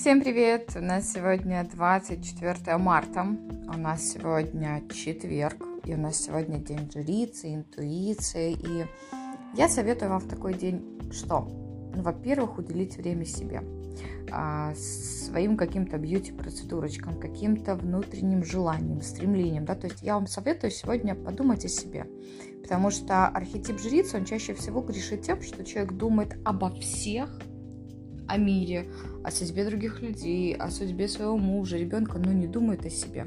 Всем привет! У нас сегодня 24 марта. У нас сегодня четверг. И у нас сегодня день жрицы, интуиции. И я советую вам в такой день что? Ну, во-первых, уделить время себе а, своим каким-то бьюти-процедурочкам, каким-то внутренним желанием, стремлением. Да? То есть я вам советую сегодня подумать о себе. Потому что архетип жрицы, он чаще всего грешит тем, что человек думает обо всех, о мире, о судьбе других людей, о судьбе своего мужа, ребенка, но не думает о себе.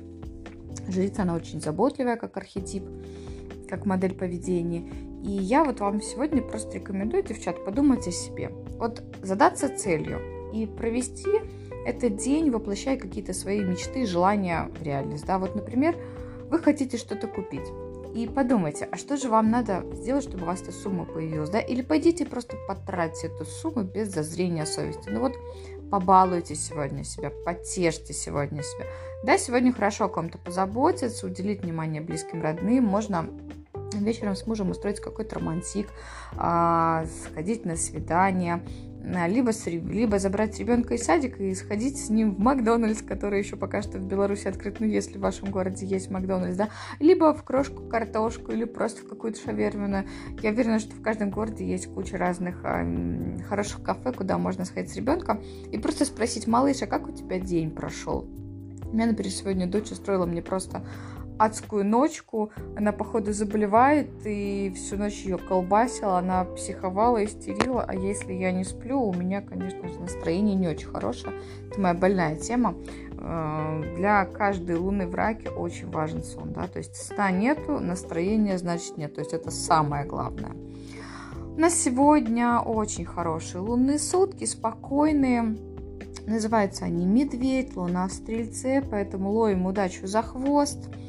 Жрица, она очень заботливая, как архетип, как модель поведения. И я вот вам сегодня просто рекомендую, девчат, подумать о себе. Вот задаться целью и провести этот день, воплощая какие-то свои мечты, желания в реальность. Да? Вот, например, вы хотите что-то купить. И подумайте, а что же вам надо сделать, чтобы у вас эта сумма появилась, да? Или пойдите просто потратьте эту сумму без зазрения совести. Ну вот побалуйте сегодня себя, потешьте сегодня себя. Да, сегодня хорошо о ком-то позаботиться, уделить внимание близким, родным. Можно вечером с мужем устроить какой-то романтик, а, сходить на свидание, либо, с, либо забрать ребенка из садика и сходить с ним в Макдональдс, который еще пока что в Беларуси открыт, ну, если в вашем городе есть Макдональдс, да, либо в крошку картошку, или просто в какую-то шавермину. Я уверена, что в каждом городе есть куча разных э, хороших кафе, куда можно сходить с ребенком и просто спросить, малыш, а как у тебя день прошел? У меня, например, сегодня дочь устроила мне просто адскую ночку. Она, походу, заболевает, и всю ночь ее колбасила, она психовала, истерила. А если я не сплю, у меня, конечно настроение не очень хорошее. Это моя больная тема. Э, для каждой луны в раке очень важен сон. Да? То есть сна нету, настроения, значит, нет. То есть это самое главное. У нас сегодня очень хорошие лунные сутки, спокойные. Называются они «Медведь», «Луна в Стрельце», поэтому ловим удачу за хвост –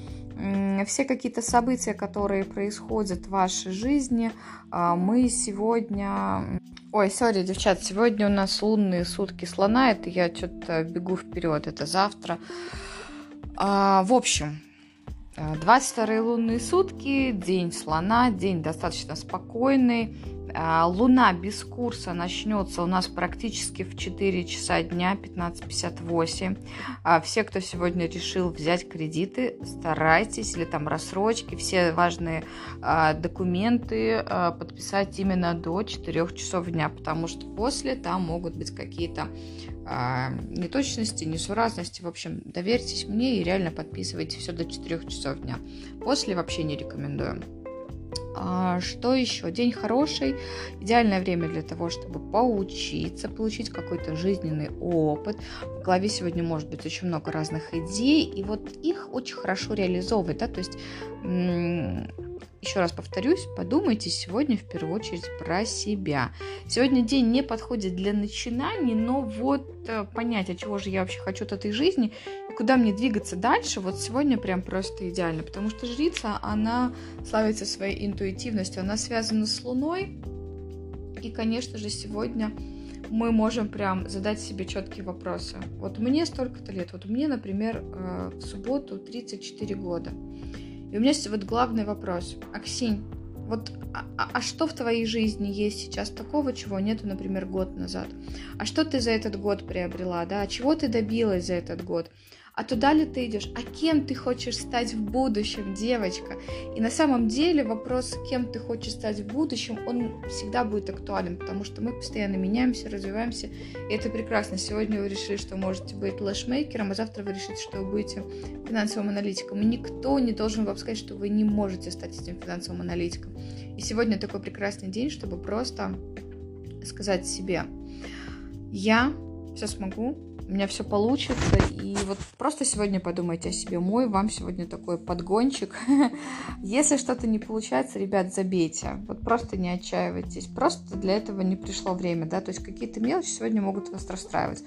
все какие-то события, которые происходят в вашей жизни, а, мы сегодня... Ой, сори, девчат, сегодня у нас лунные сутки слона, это я что-то бегу вперед, это завтра. А, в общем, 22 лунные сутки, день слона, день достаточно спокойный, луна без курса начнется у нас практически в 4 часа дня, 15.58. А, все, кто сегодня решил взять кредиты, старайтесь, или там рассрочки, все важные а, документы подписать именно до 4 часов дня, потому что после там могут быть какие-то неточности, несуразности. В общем, доверьтесь мне и реально подписывайте все до 4 часов дня. После вообще не рекомендую. А, что еще? День хороший, идеальное время для того, чтобы поучиться, получить какой-то жизненный опыт. В голове сегодня может быть очень много разных идей, и вот их очень хорошо реализовывать, да, то есть еще раз повторюсь, подумайте сегодня в первую очередь про себя. Сегодня день не подходит для начинаний, но вот э, понять, а чего же я вообще хочу от этой жизни куда мне двигаться дальше, вот сегодня прям просто идеально, потому что жрица, она славится своей интуитивностью, она связана с Луной, и, конечно же, сегодня мы можем прям задать себе четкие вопросы. Вот мне столько-то лет, вот мне, например, э, в субботу 34 года. И у меня есть вот главный вопрос. Аксинь, вот а, а, а что в твоей жизни есть сейчас такого, чего нету, например, год назад? А что ты за этот год приобрела, да? А чего ты добилась за этот год? А туда ли ты идешь, а кем ты хочешь стать в будущем, девочка. И на самом деле вопрос, кем ты хочешь стать в будущем, он всегда будет актуален, потому что мы постоянно меняемся, развиваемся, и это прекрасно. Сегодня вы решили, что можете быть лэшмейкером, а завтра вы решите, что вы будете финансовым аналитиком. И никто не должен вам сказать, что вы не можете стать этим финансовым аналитиком. И сегодня такой прекрасный день, чтобы просто сказать себе, я все смогу, у меня все получится. И вот просто сегодня подумайте о себе. Мой вам сегодня такой подгончик. Если что-то не получается, ребят, забейте. Вот просто не отчаивайтесь. Просто для этого не пришло время, да. То есть какие-то мелочи сегодня могут вас расстраивать.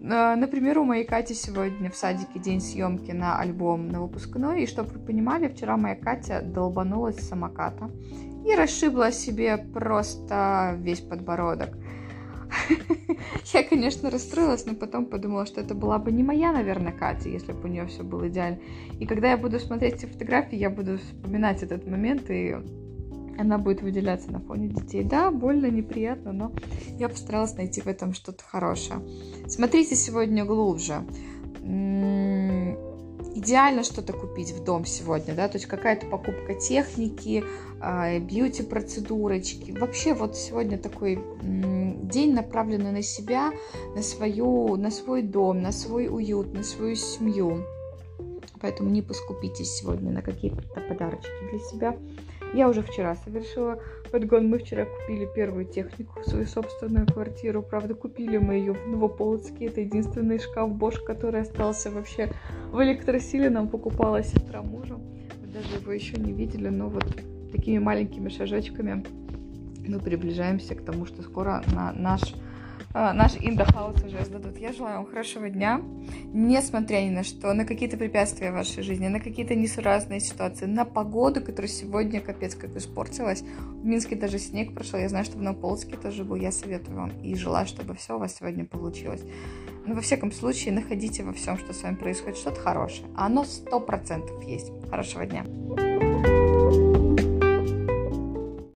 Э, например, у моей Кати сегодня в садике день съемки на альбом на выпускной. И чтобы вы понимали, вчера моя Катя долбанулась с самоката и расшибла себе просто весь подбородок. Я, конечно, расстроилась, но потом подумала, что это была бы не моя, наверное, Катя, если бы у нее все было идеально. И когда я буду смотреть эти фотографии, я буду вспоминать этот момент и она будет выделяться на фоне детей. Да, больно, неприятно, но я постаралась найти в этом что-то хорошее. Смотрите сегодня глубже. Идеально что-то купить в дом сегодня, да, то есть какая-то покупка техники, а, бьюти-процедурочки. Вообще вот сегодня такой день, направленный на себя, на, свою, на свой дом, на свой уют, на свою семью. Поэтому не поскупитесь сегодня на какие-то подарочки для себя. Я уже вчера совершила подгон. Мы вчера купили первую технику в свою собственную квартиру. Правда, купили мы ее в Новополоцке. Это единственный шкаф Bosch, который остался вообще в электросиле. Нам покупала сестра мужа. Мы даже его еще не видели, но вот такими маленькими шажочками мы приближаемся к тому, что скоро на наш наш индохаус уже сдадут. Я желаю вам хорошего дня, несмотря ни на что, на какие-то препятствия в вашей жизни, на какие-то несуразные ситуации, на погоду, которая сегодня капец как испортилась. В Минске даже снег прошел, я знаю, что в Новополоцке тоже был. Я советую вам и желаю, чтобы все у вас сегодня получилось. Но во всяком случае, находите во всем, что с вами происходит, что-то хорошее. А оно сто процентов есть. Хорошего дня.